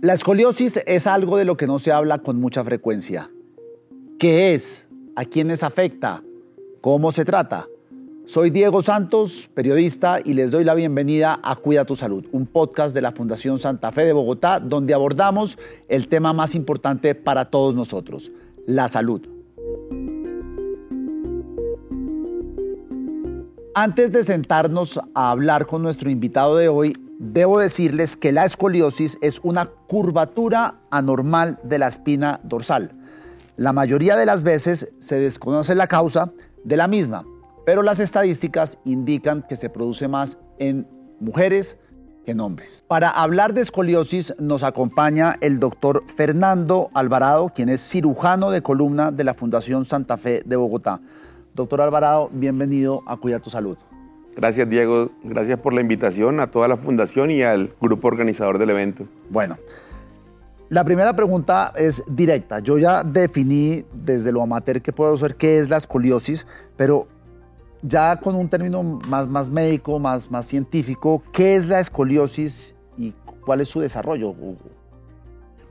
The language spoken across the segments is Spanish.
La escoliosis es algo de lo que no se habla con mucha frecuencia. ¿Qué es? ¿A quiénes afecta? ¿Cómo se trata? Soy Diego Santos, periodista, y les doy la bienvenida a Cuida tu Salud, un podcast de la Fundación Santa Fe de Bogotá, donde abordamos el tema más importante para todos nosotros, la salud. Antes de sentarnos a hablar con nuestro invitado de hoy, debo decirles que la escoliosis es una curvatura anormal de la espina dorsal. La mayoría de las veces se desconoce la causa de la misma, pero las estadísticas indican que se produce más en mujeres que en hombres. Para hablar de escoliosis nos acompaña el doctor Fernando Alvarado, quien es cirujano de columna de la Fundación Santa Fe de Bogotá. Doctor Alvarado, bienvenido a Cuida tu Salud. Gracias, Diego. Gracias por la invitación a toda la fundación y al grupo organizador del evento. Bueno, la primera pregunta es directa. Yo ya definí desde lo amateur que puedo ser qué es la escoliosis, pero ya con un término más, más médico, más, más científico, ¿qué es la escoliosis y cuál es su desarrollo?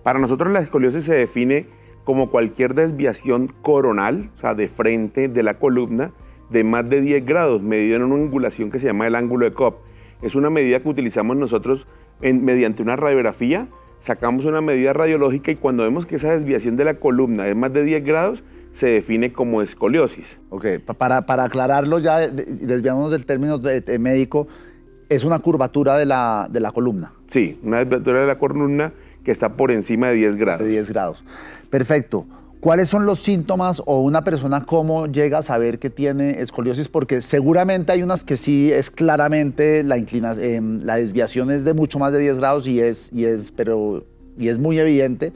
Para nosotros la escoliosis se define como cualquier desviación coronal, o sea, de frente de la columna, de más de 10 grados, medido en una angulación que se llama el ángulo de Cobb. Es una medida que utilizamos nosotros mediante una radiografía, sacamos una medida radiológica y cuando vemos que esa desviación de la columna es más de 10 grados, se define como escoliosis. Ok, para, para aclararlo ya, desviándonos del término de, médico, es una curvatura de la, de la columna. Sí, una desviatura de la columna que está por encima de 10 grados. De 10 grados. Perfecto. ¿Cuáles son los síntomas o una persona cómo llega a saber que tiene escoliosis? Porque seguramente hay unas que sí es claramente la inclinación, eh, la desviación es de mucho más de 10 grados y es, y es, pero, y es muy evidente,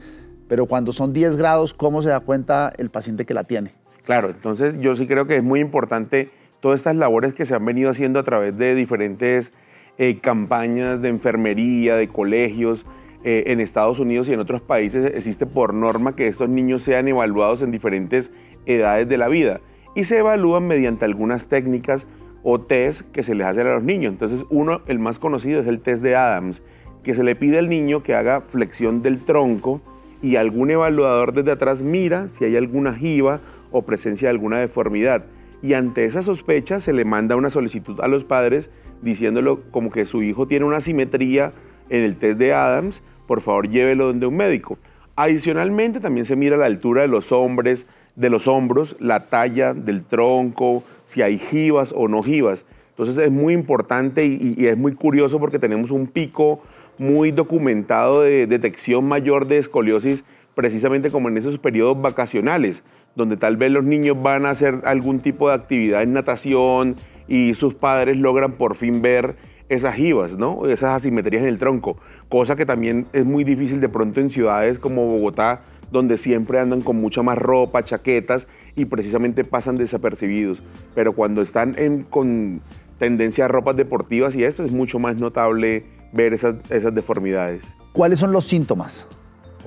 pero cuando son 10 grados, ¿cómo se da cuenta el paciente que la tiene? Claro, entonces yo sí creo que es muy importante todas estas labores que se han venido haciendo a través de diferentes eh, campañas de enfermería, de colegios, eh, en Estados Unidos y en otros países existe por norma que estos niños sean evaluados en diferentes edades de la vida y se evalúan mediante algunas técnicas o test que se les hacen a los niños. Entonces uno, el más conocido es el test de Adams, que se le pide al niño que haga flexión del tronco y algún evaluador desde atrás mira si hay alguna jiba o presencia de alguna deformidad. Y ante esa sospecha se le manda una solicitud a los padres diciéndolo como que su hijo tiene una simetría en el test de Adams, por favor llévelo donde un médico. Adicionalmente también se mira la altura de los hombres, de los hombros, la talla del tronco, si hay jivas o no jivas. Entonces es muy importante y, y, es muy curioso porque tenemos un pico muy documentado de detección mayor de escoliosis precisamente como en esos periodos vacacionales, donde tal vez los niños van a hacer algún tipo de actividad en natación y sus padres logran por fin ver esas jivas, ¿no? esas asimetrías en el tronco, cosa que también es muy difícil de pronto en ciudades como Bogotá, donde siempre andan con mucha más ropa, chaquetas y precisamente pasan desapercibidos. Pero cuando están en, con tendencia a ropas deportivas y esto es mucho más notable ver esas, esas deformidades. ¿Cuáles son los síntomas?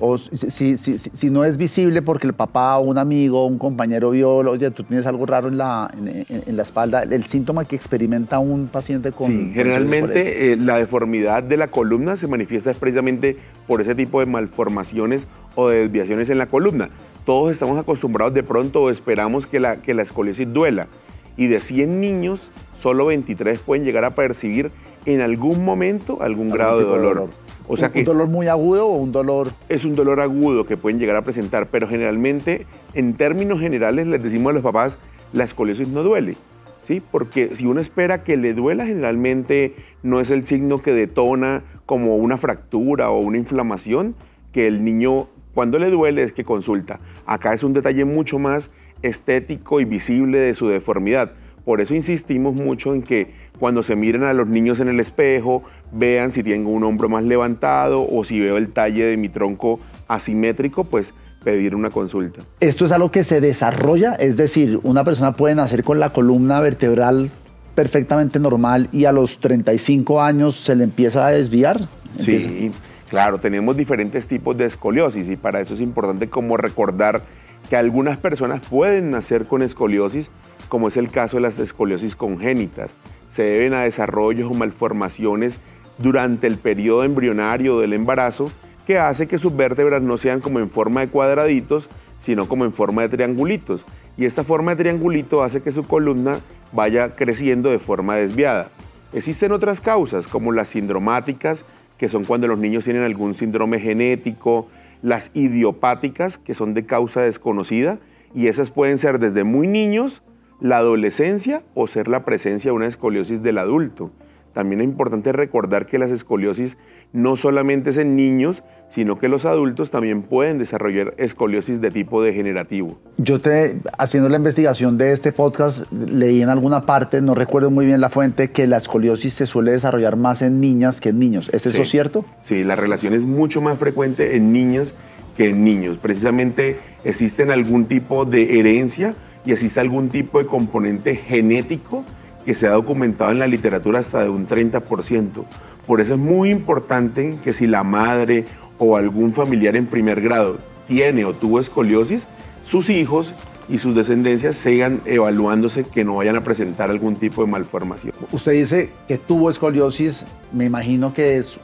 O si, si, si, no es visible porque el papá o un amigo o un compañero vio, oye, tú tienes algo raro en la, en, la espalda, el síntoma que experimenta un paciente con... Sí, generalmente eh, la deformidad de la columna se manifiesta precisamente por ese tipo de malformaciones o de desviaciones en la columna. Todos estamos acostumbrados de pronto o esperamos que la, que la escoliosis duela. Y de 100 niños, solo 23 pueden llegar a percibir en algún momento algún, grado de dolor. O sea ¿Un, que ¿Un dolor muy agudo o un dolor...? Es un dolor agudo que pueden llegar a presentar, pero generalmente, en términos generales, les decimos a los papás, la escoliosis no duele. ¿Sí? Porque si uno espera que le duela, generalmente no es el signo que detona como una fractura o una inflamación, que el niño cuando le duele es que consulta. Acá es un detalle mucho más estético y visible de su deformidad. Por eso insistimos mucho en que cuando se miren a los niños en el espejo, vean si tengo un hombro más levantado o si veo el talle de mi tronco asimétrico, pues pedir una consulta. ¿Esto es algo que se desarrolla? Es decir, una persona puede nacer con la columna vertebral perfectamente normal y a los 35 años se le empieza a desviar? Sí, claro, tenemos diferentes tipos de escoliosis y para eso es importante como recordar que algunas personas pueden nacer con escoliosis, como es el caso de las escoliosis congénitas. Se deben a desarrollos o malformaciones durante el periodo embrionario del embarazo que hace que sus vértebras no sean como en forma de cuadraditos, sino como en forma de triangulitos. Y esta forma de triangulito hace que su columna vaya creciendo de forma desviada. Existen otras causas, como las sindromáticas, que son cuando los niños tienen algún síndrome genético, las idiopáticas, que son de causa desconocida, y esas pueden ser desde muy niños, la adolescencia o ser la presencia de una escoliosis del adulto. También es importante recordar que las escoliosis no solamente es en niños, sino que los adultos también pueden desarrollar escoliosis de tipo degenerativo. Yo te, haciendo la investigación de este podcast, leí en alguna parte, no recuerdo muy bien la fuente, que la escoliosis se suele desarrollar más en niñas que en niños. ¿Es eso cierto? Sí, la relación es mucho más frecuente en niñas que en niños. Precisamente existe algún tipo de herencia y existe algún tipo de componente genético que se ha documentado en la literatura hasta de un 30%. Por eso es muy importante que si la madre o algún familiar en primer grado tiene o tuvo escoliosis, sus hijos y sus descendencias sigan evaluándose que no vayan a presentar algún tipo de malformación. Usted dice que tuvo escoliosis, me imagino que es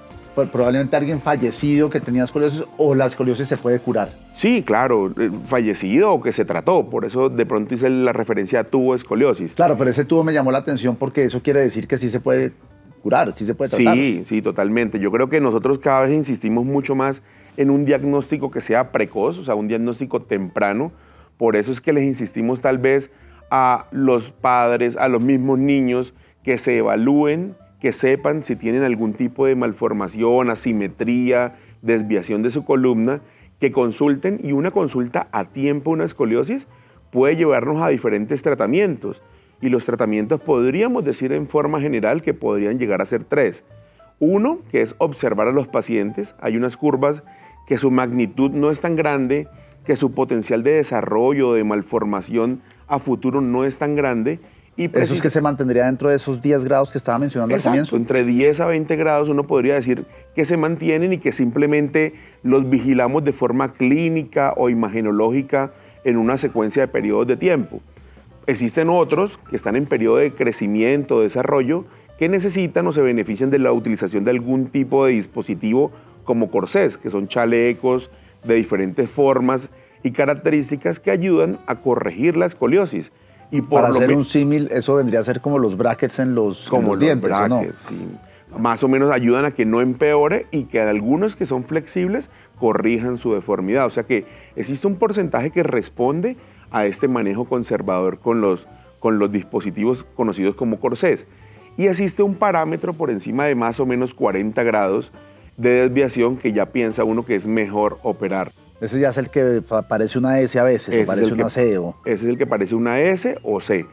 probablemente alguien fallecido que tenía escoliosis o la escoliosis se puede curar. Sí, claro, eh, fallecido o que se trató, por eso de pronto hice la referencia a tubo escoliosis. Claro, pero ese tubo me llamó la atención porque eso quiere decir que sí se puede curar, sí se puede tratar. Sí, sí, totalmente. Yo creo que nosotros cada vez insistimos mucho más en un diagnóstico que sea precoz, o sea, un diagnóstico temprano. Por eso es que les insistimos tal vez a los padres, a los mismos niños, que se evalúen que sepan si tienen algún tipo de malformación, asimetría, desviación de su columna, que consulten y una consulta a tiempo, una escoliosis, puede llevarnos a diferentes tratamientos. Y los tratamientos podríamos decir en forma general que podrían llegar a ser tres. Uno, que es observar a los pacientes. Hay unas curvas que su magnitud no es tan grande, que su potencial de desarrollo, de malformación a futuro no es tan grande eso es que se mantendría dentro de esos 10 grados que estaba mencionando al comienzo. Entre 10 a 20 grados uno podría decir que se mantienen y que simplemente los vigilamos de forma clínica o imagenológica en una secuencia de periodos de tiempo. Existen otros que están en periodo de crecimiento, desarrollo, que necesitan o se benefician de la utilización de algún tipo de dispositivo como corsés, que son chalecos de diferentes formas y características que ayudan a corregir la escoliosis y Para hacer un símil, eso vendría a ser como los brackets en los, como dientes, Más o menos ayudan a que no empeore y que algunos que son flexibles corrijan su deformidad. O sea que existe un porcentaje que responde a este manejo conservador con los, con los dispositivos conocidos como corsés. Y existe un parámetro por encima de más o menos 40 grados de desviación que ya piensa uno que es mejor operar. Ese ya es el que parece una S a veces, o parece una C. O... Ese es el que parece una S o C.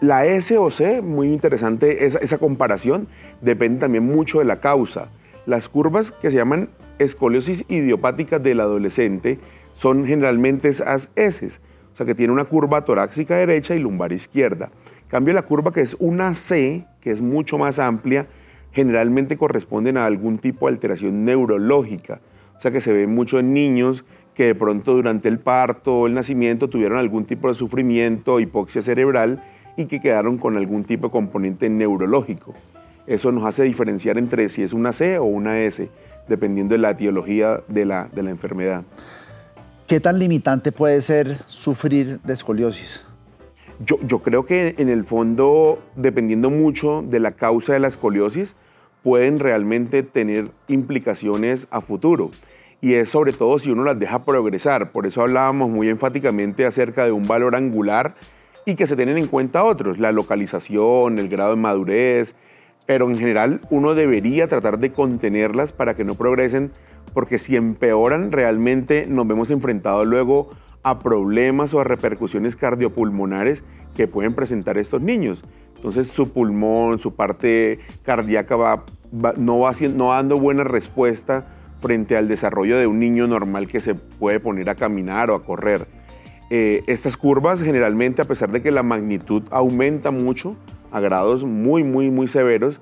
La S o C, muy interesante esa, esa comparación, depende también mucho de la causa. Las curvas que se llaman escoliosis idiopática del adolescente son generalmente esas S, o sea que tiene una curva torácica derecha y lumbar izquierda. cambio, la curva que es una C, que es mucho más amplia, generalmente corresponden a algún tipo de alteración neurológica. O sea que se ve mucho en niños que de pronto durante el parto o el nacimiento tuvieron algún tipo de sufrimiento, hipoxia cerebral y que quedaron con algún tipo de componente neurológico. Eso nos hace diferenciar entre si es una C o una S, dependiendo de la etiología de la, de la enfermedad. ¿Qué tan limitante puede ser sufrir de escoliosis? Yo, yo, creo que en el fondo, dependiendo mucho de la causa de la escoliosis, pueden realmente tener implicaciones a futuro y es sobre todo si uno las deja progresar. Por eso hablábamos muy enfáticamente acerca de un valor angular y que se tienen en cuenta otros, la localización, el grado de madurez, pero en general uno debería tratar de contenerlas para que no progresen, porque si empeoran realmente nos vemos enfrentados luego a problemas o a repercusiones cardiopulmonares que pueden presentar estos niños. Entonces su pulmón, su parte cardíaca va, no va no dando buena respuesta frente al desarrollo de un niño normal que se puede poner a caminar o a correr. Eh, estas curvas generalmente, a pesar de que la magnitud aumenta mucho a grados muy, muy, muy severos,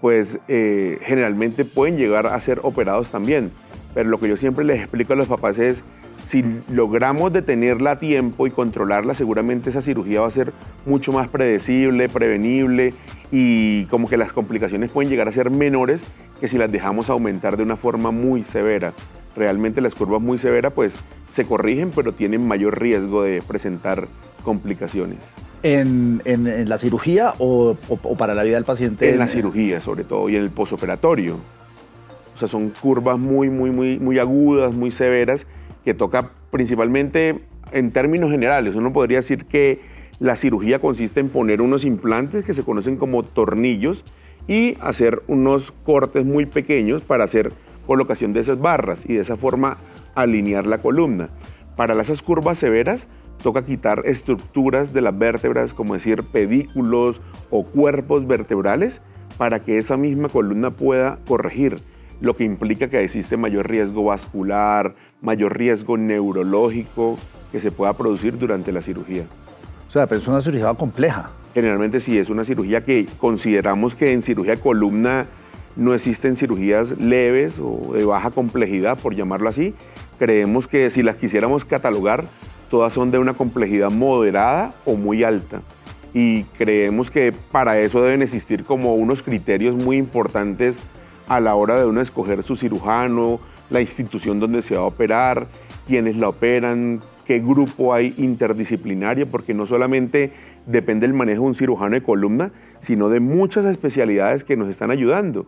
pues eh, generalmente pueden llegar a ser operados también. Pero lo que yo siempre les explico a los papás es, si logramos detenerla a tiempo y controlarla, seguramente esa cirugía va a ser mucho más predecible, prevenible y como que las complicaciones pueden llegar a ser menores que si las dejamos aumentar de una forma muy severa. Realmente las curvas muy severas pues se corrigen, pero tienen mayor riesgo de presentar complicaciones. ¿En, la cirugía o, para la vida del paciente? En la cirugía, sobre todo, y en el posoperatorio. O sea, son curvas muy, muy, muy, muy agudas, muy severas, que toca principalmente en términos generales. Uno podría decir que la cirugía consiste en poner unos implantes que se conocen como tornillos y hacer unos cortes muy pequeños para hacer colocación de esas barras y de esa forma alinear la columna. Para esas curvas severas toca quitar estructuras de las vértebras, como decir pedículos o cuerpos vertebrales, para que esa misma columna pueda corregir, lo que implica que existe mayor riesgo vascular, mayor riesgo neurológico que se pueda producir durante la cirugía. O sea, pero es una cirugía compleja. Generalmente sí, es una cirugía que consideramos que en cirugía de columna no existen cirugías leves o de baja complejidad, por llamarlo así. Creemos que si las quisiéramos catalogar, todas son de una complejidad moderada o muy alta. Y creemos que para eso deben existir como unos criterios muy importantes a la hora de uno escoger su cirujano, la institución donde se va a operar, quiénes la operan, qué grupo hay interdisciplinario, porque no solamente depende el manejo de un cirujano de columna, sino de muchas especialidades que nos están ayudando.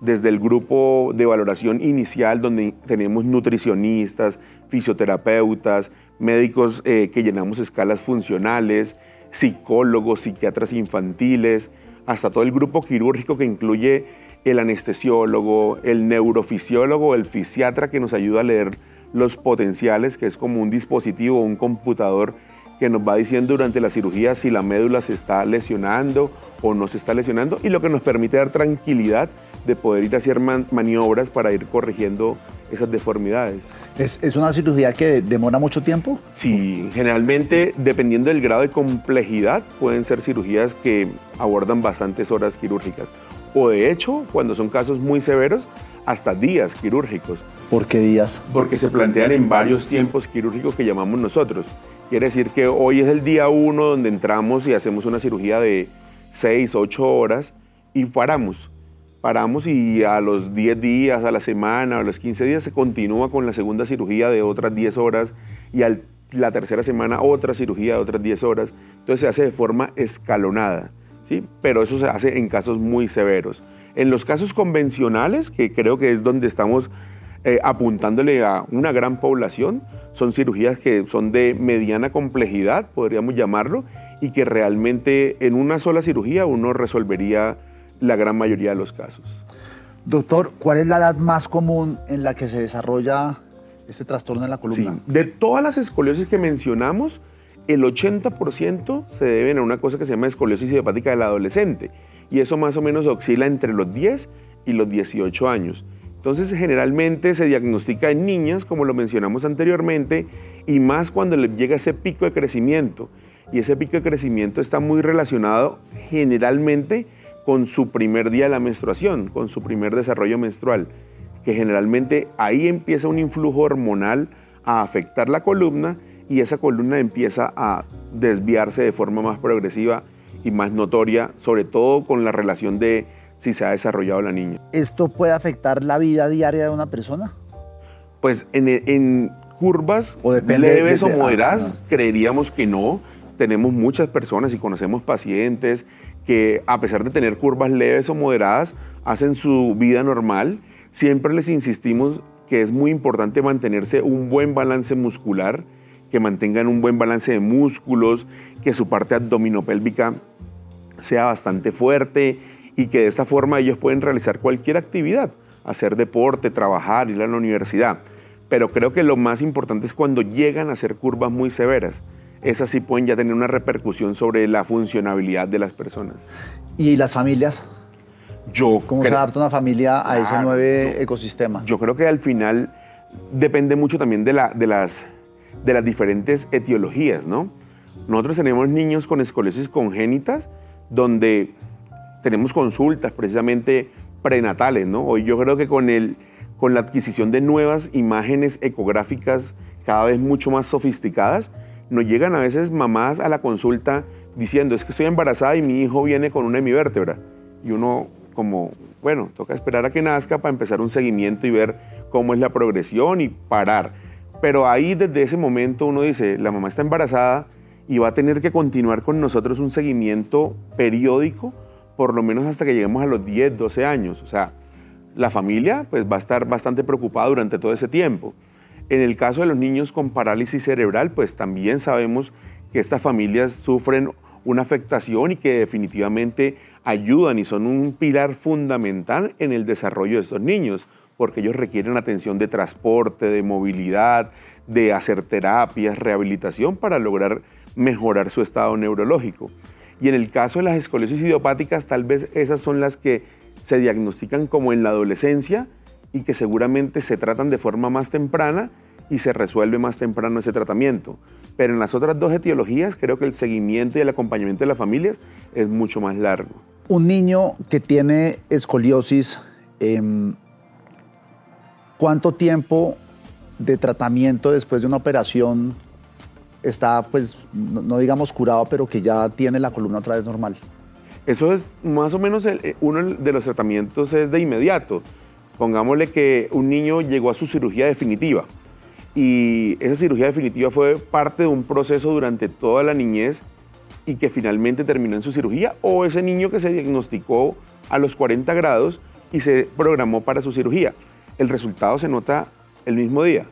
Desde el grupo de valoración inicial, donde tenemos nutricionistas, fisioterapeutas, médicos eh, que llenamos escalas funcionales, psicólogos, psiquiatras infantiles, hasta todo el grupo quirúrgico que incluye el anestesiólogo, el neurofisiólogo, el fisiatra que nos ayuda a leer los potenciales, que es como un dispositivo, un computador que nos va diciendo durante la cirugía si la médula se está lesionando o no se está lesionando y lo que nos permite dar tranquilidad de poder ir a hacer maniobras para ir corrigiendo esas deformidades. ¿Es, una cirugía que demora mucho tiempo? Sí, generalmente dependiendo del grado de complejidad pueden ser cirugías que abordan bastantes horas quirúrgicas o de hecho, cuando son casos muy severos, hasta días quirúrgicos. ¿Por qué días? Porque se plantean en varios tiempos quirúrgicos que llamamos nosotros. Quiere decir que hoy es el día uno donde entramos y hacemos una cirugía de 6, 8 horas y paramos paramos y a los 10 días, a la semana, a los 15 días se continúa con la segunda cirugía de otras 10 horas y a la tercera semana otra cirugía de otras 10 horas. Entonces se hace de forma escalonada, ¿sí? pero eso se hace en casos muy severos. En los casos convencionales, que creo que es donde estamos eh, apuntándole a una gran población, son cirugías que son de mediana complejidad, podríamos llamarlo, y que realmente en una sola cirugía uno resolvería la gran mayoría de los casos. Doctor, ¿cuál es la edad más común en la que se desarrolla este trastorno en la columna? Sí. De todas las escoliosis que mencionamos, el 80% se deben a una cosa que se llama escoliosis idiopática del adolescente. Y eso más o menos oscila entre los 10 y los 18 años. Entonces, generalmente se diagnostica en niñas, como lo mencionamos anteriormente, y más cuando le llega ese pico de crecimiento. Y ese pico de crecimiento está muy relacionado generalmente con su primer día de la menstruación, con su primer desarrollo menstrual, que generalmente ahí empieza un influjo hormonal a afectar la columna y esa columna empieza a desviarse de forma más progresiva y más notoria, sobre todo con la relación de si se ha desarrollado la niña. ¿Esto puede afectar la vida diaria de una persona? Pues en, curvas o leves o moderadas, creeríamos que no. Tenemos muchas personas y conocemos pacientes que a pesar de tener curvas leves o moderadas, hacen su vida normal. Siempre les insistimos que es muy importante mantenerse un buen balance muscular, que mantengan un buen balance de músculos, que su parte abdominopélvica sea bastante fuerte y que de esta forma ellos pueden realizar cualquier actividad, hacer deporte, trabajar, ir a la universidad. Pero creo que lo más importante es cuando llegan a hacer curvas muy severas esas sí pueden ya tener una repercusión sobre la funcionabilidad de las personas. ¿Y las familias? Yo ¿Cómo se adapta una familia a ese nuevo ecosistema? Yo creo que al final depende mucho también de, la, de, las, de las diferentes etiologías, ¿no? Nosotros tenemos niños con escoliosis congénitas donde tenemos consultas precisamente prenatales, ¿no? Hoy yo creo que con, el, con la adquisición de nuevas imágenes ecográficas cada vez mucho más sofisticadas, nos llegan a veces mamás a la consulta diciendo, es que estoy embarazada y mi hijo viene con una hemivértebra. Y uno como, bueno, toca esperar a que nazca para empezar un seguimiento y ver cómo es la progresión y parar. Pero ahí desde ese momento uno dice, la mamá está embarazada y va a tener que continuar con nosotros un seguimiento periódico, por lo menos hasta que lleguemos a los 10, 12 años. O sea, la familia pues, va a estar bastante preocupada durante todo ese tiempo. En el caso de los niños con parálisis cerebral, pues también sabemos que estas familias sufren una afectación y que definitivamente ayudan y son un pilar fundamental en el desarrollo de estos niños, porque ellos requieren atención de transporte, de movilidad, de hacer terapias, rehabilitación para lograr mejorar su estado neurológico. Y en el caso de las escoliosis idiopáticas, tal vez esas son las que se diagnostican como en la adolescencia y que seguramente se tratan de forma más temprana y se resuelve más temprano ese tratamiento. Pero en las otras dos etiologías creo que el seguimiento y el acompañamiento de las familias es mucho más largo. Un niño que tiene escoliosis, em, ¿cuánto tiempo de tratamiento después de una operación está, pues, no, digamos curado, pero que ya tiene la columna otra vez normal? Eso es más o menos eh, uno de los tratamientos es de inmediato. Pongámosle que un niño llegó a su cirugía definitiva y esa cirugía definitiva fue parte de un proceso durante toda la niñez y que finalmente terminó en su cirugía, o ese niño que se diagnosticó a los 40 grados y se programó para su cirugía. El resultado se nota el mismo día.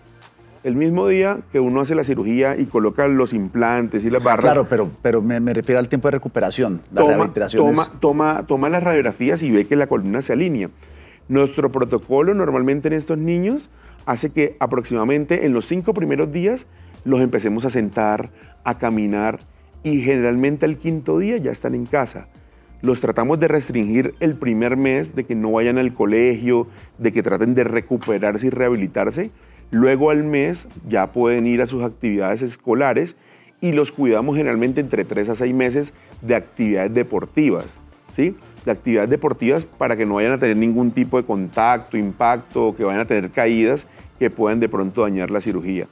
El mismo día que uno hace la cirugía y coloca los implantes y las barras. Claro, pero, pero me, refiero al tiempo de recuperación. La toma, toma, toma, toma las radiografías y ve que la columna se alinea. Nuestro protocolo normalmente en estos niños hace que aproximadamente en los cinco primeros días los empecemos a sentar, a caminar y generalmente al quinto día ya están en casa. Los tratamos de restringir el primer mes, de que no vayan al colegio, de que traten de recuperarse y rehabilitarse. Luego al mes ya pueden ir a sus actividades escolares y los cuidamos generalmente entre tres a seis meses de actividades deportivas. ¿sí? de actividades deportivas para que no vayan a tener ningún tipo de contacto, impacto, que vayan a tener caídas que puedan de pronto dañar la cirugía.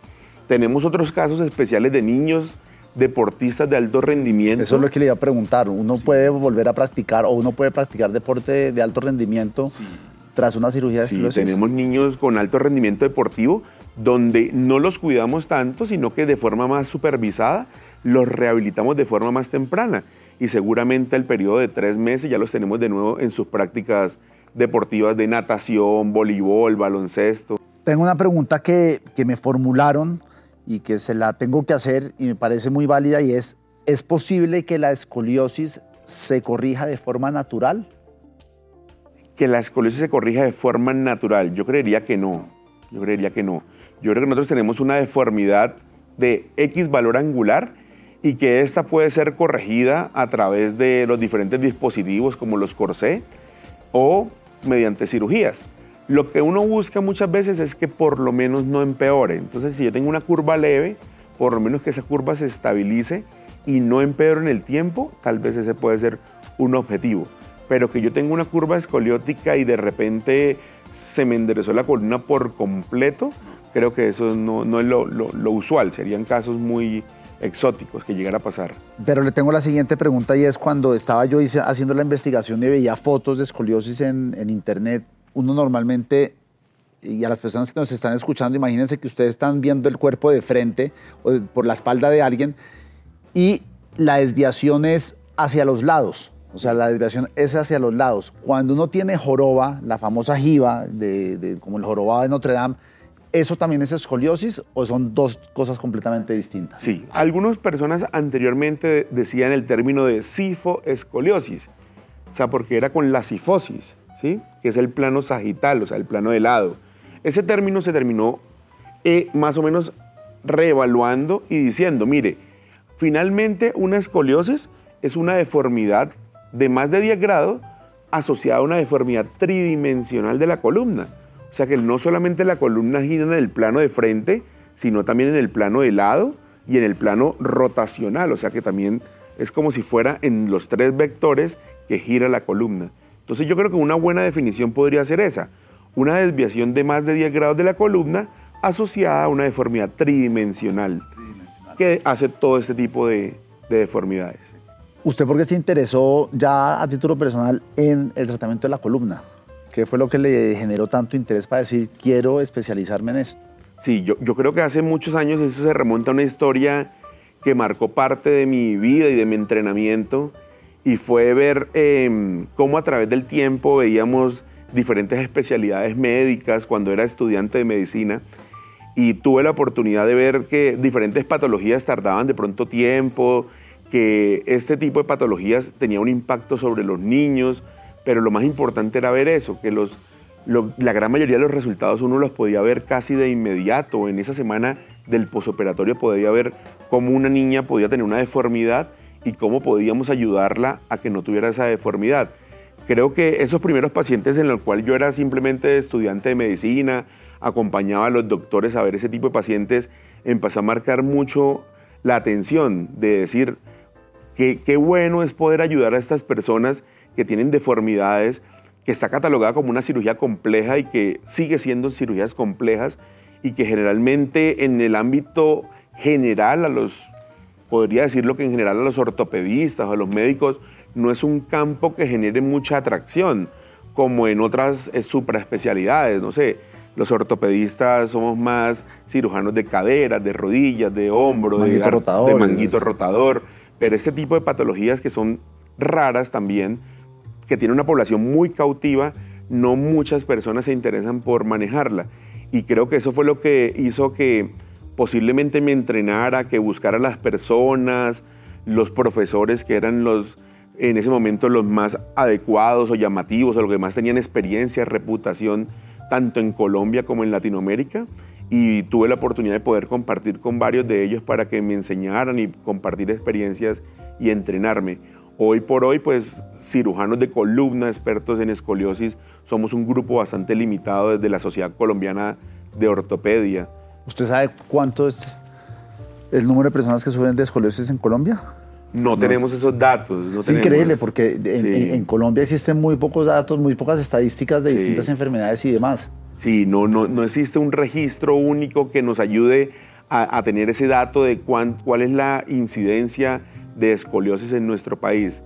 Tenemos otros casos especiales de niños deportistas de alto rendimiento. Eso es lo que le iba a preguntar. ¿Uno puede volver a practicar o uno puede practicar deporte de alto rendimiento tras una cirugía de Sí, tenemos niños con alto rendimiento deportivo donde no los cuidamos tanto, sino que de forma más supervisada los rehabilitamos de forma más temprana y seguramente el periodo de tres meses ya los tenemos de nuevo en sus prácticas deportivas de natación, voleibol, baloncesto. Tengo una pregunta que, que me formularon y que se la tengo que hacer y me parece muy válida y es, ¿es posible que la escoliosis se corrija de forma natural? Que la escoliosis se corrija de forma natural, yo creería que no, yo creería que no. Yo creo que nosotros tenemos una deformidad de X valor angular y que esta puede ser corregida a través de los diferentes dispositivos como los corsé o mediante cirugías. Lo que uno busca muchas veces es que por lo menos no empeore. Entonces, si yo tengo una curva leve, por lo menos que esa curva se estabilice y no empeore en el tiempo, tal vez ese puede ser un objetivo. Pero que yo tenga una curva escoliótica y de repente se me enderezó la columna por completo, creo que eso no, es lo, usual. Serían casos muy, exóticos que llegara a pasar. Pero le tengo la siguiente pregunta y es cuando estaba yo haciendo la investigación y veía fotos de escoliosis en, internet, uno normalmente, y a las personas que nos están escuchando, imagínense que ustedes están viendo el cuerpo de frente o por la espalda de alguien y la desviación es hacia los lados. O sea, la desviación es hacia los lados. Cuando uno tiene joroba, la famosa jiba, de, como el jorobado de Notre Dame, ¿Eso también es escoliosis o son dos cosas completamente distintas? Sí, algunas personas anteriormente decían el término de sifoescoliosis, o sea, porque era con la sifosis, ¿sí? que es el plano sagital, o sea, el plano de lado. Ese término se terminó eh, más o menos reevaluando y diciendo, mire, finalmente una escoliosis es una deformidad de más de 10 grados asociada a una deformidad tridimensional de la columna. O sea que no solamente la columna gira en el plano de frente, sino también en el plano de lado y en el plano rotacional. O sea que también es como si fuera en los tres vectores que gira la columna. Entonces yo creo que una buena definición podría ser esa. Una desviación de más de 10 grados de la columna asociada a una deformidad tridimensional, que hace todo este tipo de, de deformidades. ¿Usted por qué se interesó ya a título personal en el tratamiento de la columna? ¿Qué fue lo que le generó tanto interés para decir, quiero especializarme en esto? Sí, yo, yo creo que hace muchos años eso se remonta a una historia que marcó parte de mi vida y de mi entrenamiento y fue ver em, cómo a través del tiempo veíamos diferentes especialidades médicas cuando era estudiante de medicina y tuve la oportunidad de ver que diferentes patologías tardaban de pronto tiempo, que este tipo de patologías tenía un impacto sobre los niños, pero lo más importante era ver eso, que los, la gran mayoría de los resultados uno los podía ver casi de inmediato. En esa semana del posoperatorio podía ver cómo una niña podía tener una deformidad y cómo podíamos ayudarla a que no tuviera esa deformidad. Creo que esos primeros pacientes en los cuales yo era simplemente estudiante de medicina, acompañaba a los doctores a ver ese tipo de pacientes, empezó a marcar mucho la atención de decir que qué bueno es poder ayudar a estas personas que tienen deformidades, que está catalogada como una cirugía compleja y que sigue siendo cirugías complejas y que generalmente en el ámbito general a los, podría decirlo que en general a los ortopedistas o a los médicos, no es un campo que genere mucha atracción, como en otras eh, supraespecialidades, no sé, los ortopedistas somos más cirujanos de caderas, de rodillas, de hombro, de, de manguito rotador, pero este tipo de patologías que son raras también, que tiene una población muy cautiva, no muchas personas se interesan por manejarla. Y creo que eso fue lo que hizo que posiblemente me entrenara, que buscara las personas, los profesores que eran los en ese momento los más adecuados o llamativos o los que más tenían experiencia, reputación, tanto en Colombia como en Latinoamérica. Y tuve la oportunidad de poder compartir con varios de ellos para que me enseñaran y compartir experiencias y entrenarme. Hoy por hoy, pues cirujanos de columna, expertos en escoliosis, somos un grupo bastante limitado desde la Sociedad Colombiana de Ortopedia. ¿Usted sabe cuánto es el número de personas que sufren de escoliosis en Colombia? No, tenemos esos datos. es increíble porque en, Colombia existen muy pocos datos, muy pocas estadísticas de distintas enfermedades y demás. Sí, no, no, no existe un registro único que nos ayude a, tener ese dato de cuál es la incidencia de escoliosis en nuestro país.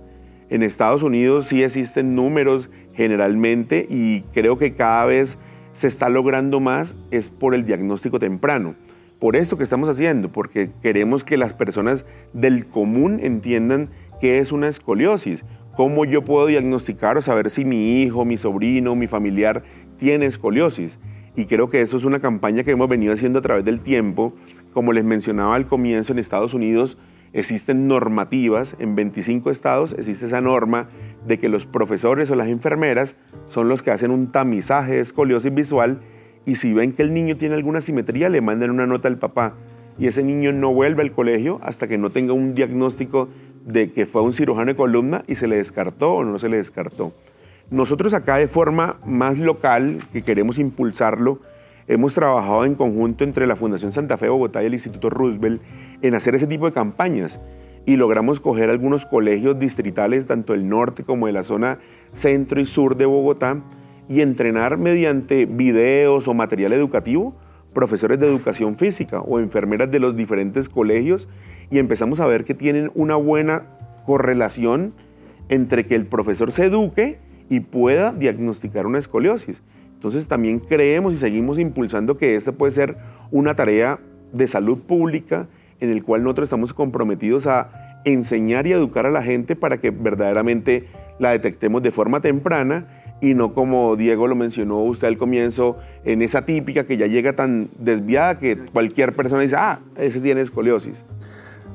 En Estados Unidos sí existen números generalmente y creo que cada vez se está logrando más es por el diagnóstico temprano por esto que estamos haciendo, porque queremos que las personas del común entiendan qué es una escoliosis, cómo yo puedo diagnosticar o saber si mi hijo, mi sobrino, mi familiar tiene escoliosis. Y creo que eso es una campaña que hemos venido haciendo a través del tiempo. Como les mencionaba al comienzo, en Estados Unidos existen normativas, en 25 estados existe esa norma de que los profesores o las enfermeras son los que hacen un tamizaje de escoliosis visual y si ven que el niño tiene alguna simetría, le mandan una nota al papá y ese niño no vuelve al colegio hasta que no tenga un diagnóstico de que fue un cirujano de columna y se le descartó o no se le descartó. Nosotros acá de forma más local, que queremos impulsarlo, hemos trabajado en conjunto entre la Fundación Santa Fe Bogotá y el Instituto Roosevelt en hacer ese tipo de campañas y logramos coger algunos colegios distritales, tanto del norte como de la zona centro y sur de Bogotá, y entrenar mediante videos o material educativo profesores de educación física o enfermeras de los diferentes colegios y empezamos a ver que tienen una buena correlación entre que el profesor se eduque y pueda diagnosticar una escoliosis. Entonces también creemos y seguimos impulsando que esta puede ser una tarea de salud pública en el cual nosotros estamos comprometidos a enseñar y educar a la gente para que verdaderamente la detectemos de forma temprana y no como Diego lo mencionó usted al comienzo, en esa típica que ya llega tan desviada que cualquier persona dice, ah, ese tiene escoliosis.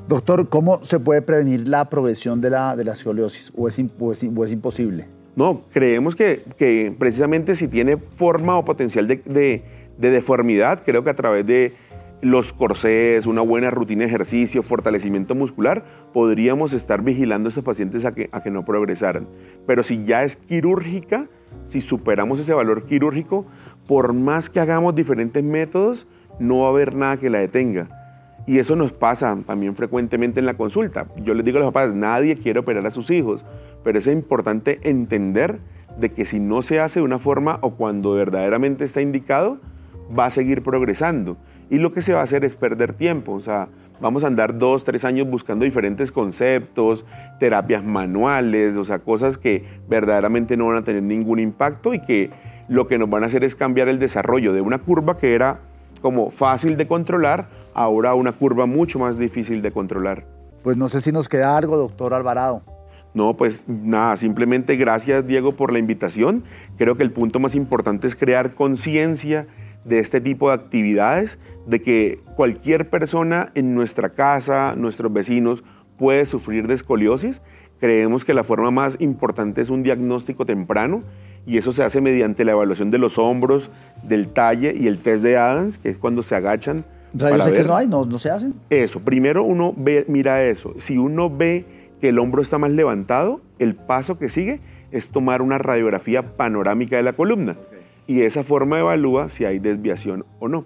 Doctor, ¿cómo se puede prevenir la progresión de la, de la escoliosis o es, es, imposible? No, creemos que, que, precisamente si tiene forma o potencial de, de, de deformidad, creo que a través de los corsés, una buena rutina de ejercicio, fortalecimiento muscular, podríamos estar vigilando a estos pacientes a que, a que no progresaran. Pero si ya es quirúrgica, si superamos ese valor quirúrgico, por más que hagamos diferentes métodos, no va a haber nada que la detenga. Y eso nos pasa también frecuentemente en la consulta. Yo les digo a los papás, nadie quiere operar a sus hijos, pero es importante entender de que si no se hace de una forma o cuando verdaderamente está indicado, va a seguir progresando. Y lo que se va a hacer es perder tiempo. O sea, vamos a andar dos, tres años buscando diferentes conceptos, terapias manuales, o sea, cosas que verdaderamente no van a tener ningún impacto y que lo que nos van a hacer es cambiar el desarrollo de una curva que era como fácil de controlar, ahora una curva mucho más difícil de controlar. Pues no sé si nos queda algo, doctor Alvarado. No, pues nada, simplemente gracias Diego por la invitación. Creo que el punto más importante es crear conciencia de este tipo de actividades, de que cualquier persona en nuestra casa, nuestros vecinos, puede sufrir de escoliosis. Creemos que la forma más importante es un diagnóstico temprano y eso se hace mediante la evaluación de los hombros, del talle y el test de Adams, que es cuando se agachan. ¿Rayos X no hay? ¿No, ¿No se hacen? Eso, primero uno ve, mira eso. Si uno ve que el hombro está más levantado, el paso que sigue es tomar una radiografía panorámica de la columna. Y de esa forma evalúa si hay desviación o no.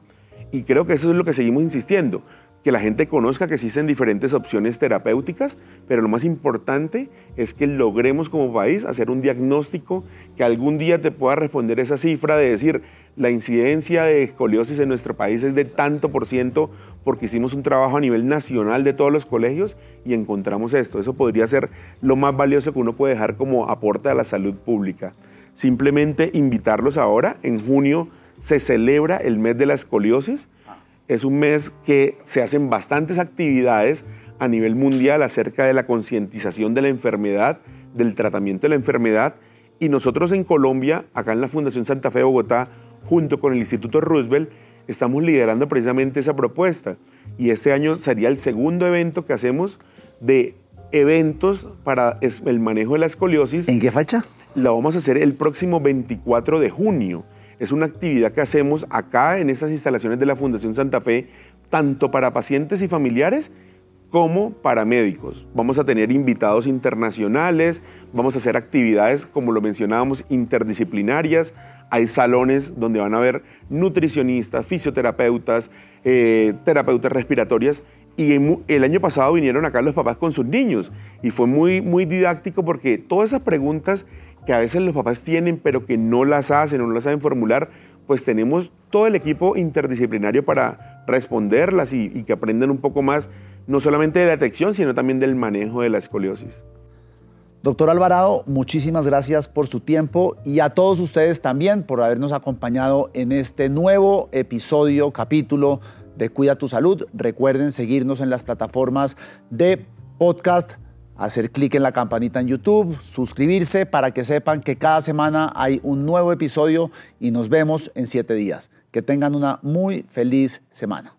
Y creo que eso es lo que seguimos insistiendo, que la gente conozca que existen diferentes opciones terapéuticas, pero lo más importante es que logremos como país hacer un diagnóstico que algún día te pueda responder esa cifra de decir, la incidencia de escoliosis en nuestro país es de tanto por ciento porque hicimos un trabajo a nivel nacional de todos los colegios y encontramos esto. Eso podría ser lo más valioso que uno puede dejar como aporte a la salud pública. Simplemente invitarlos ahora. En junio se celebra el mes de la escoliosis. Es un mes que se hacen bastantes actividades a nivel mundial acerca de la concientización de la enfermedad, del tratamiento de la enfermedad. Y nosotros en Colombia, acá en la Fundación Santa Fe de Bogotá, junto con el Instituto Roosevelt, estamos liderando precisamente esa propuesta. Y este año sería el segundo evento que hacemos de eventos para el manejo de la escoliosis. ¿En qué fecha? la vamos a hacer el próximo 24 de junio. Es una actividad que hacemos acá en estas instalaciones de la Fundación Santa Fe, tanto para pacientes y familiares como para médicos. Vamos a tener invitados internacionales, vamos a hacer actividades, como lo mencionábamos, interdisciplinarias. Hay salones donde van a haber nutricionistas, fisioterapeutas, eh, terapeutas respiratorias. Y el año pasado vinieron acá los papás con sus niños y fue muy, muy didáctico porque todas esas preguntas que a veces los papás tienen pero que no las hacen o no las saben formular, pues tenemos todo el equipo interdisciplinario para responderlas y, que aprendan un poco más, no solamente de la detección, sino también del manejo de la escoliosis. Doctor Alvarado, muchísimas gracias por su tiempo y a todos ustedes también por habernos acompañado en este nuevo episodio, capítulo de Cuida tu Salud. Recuerden seguirnos en las plataformas de podcast hacer clic en la campanita en YouTube, suscribirse para que sepan que cada semana hay un nuevo episodio y nos vemos en siete días. Que tengan una muy feliz semana.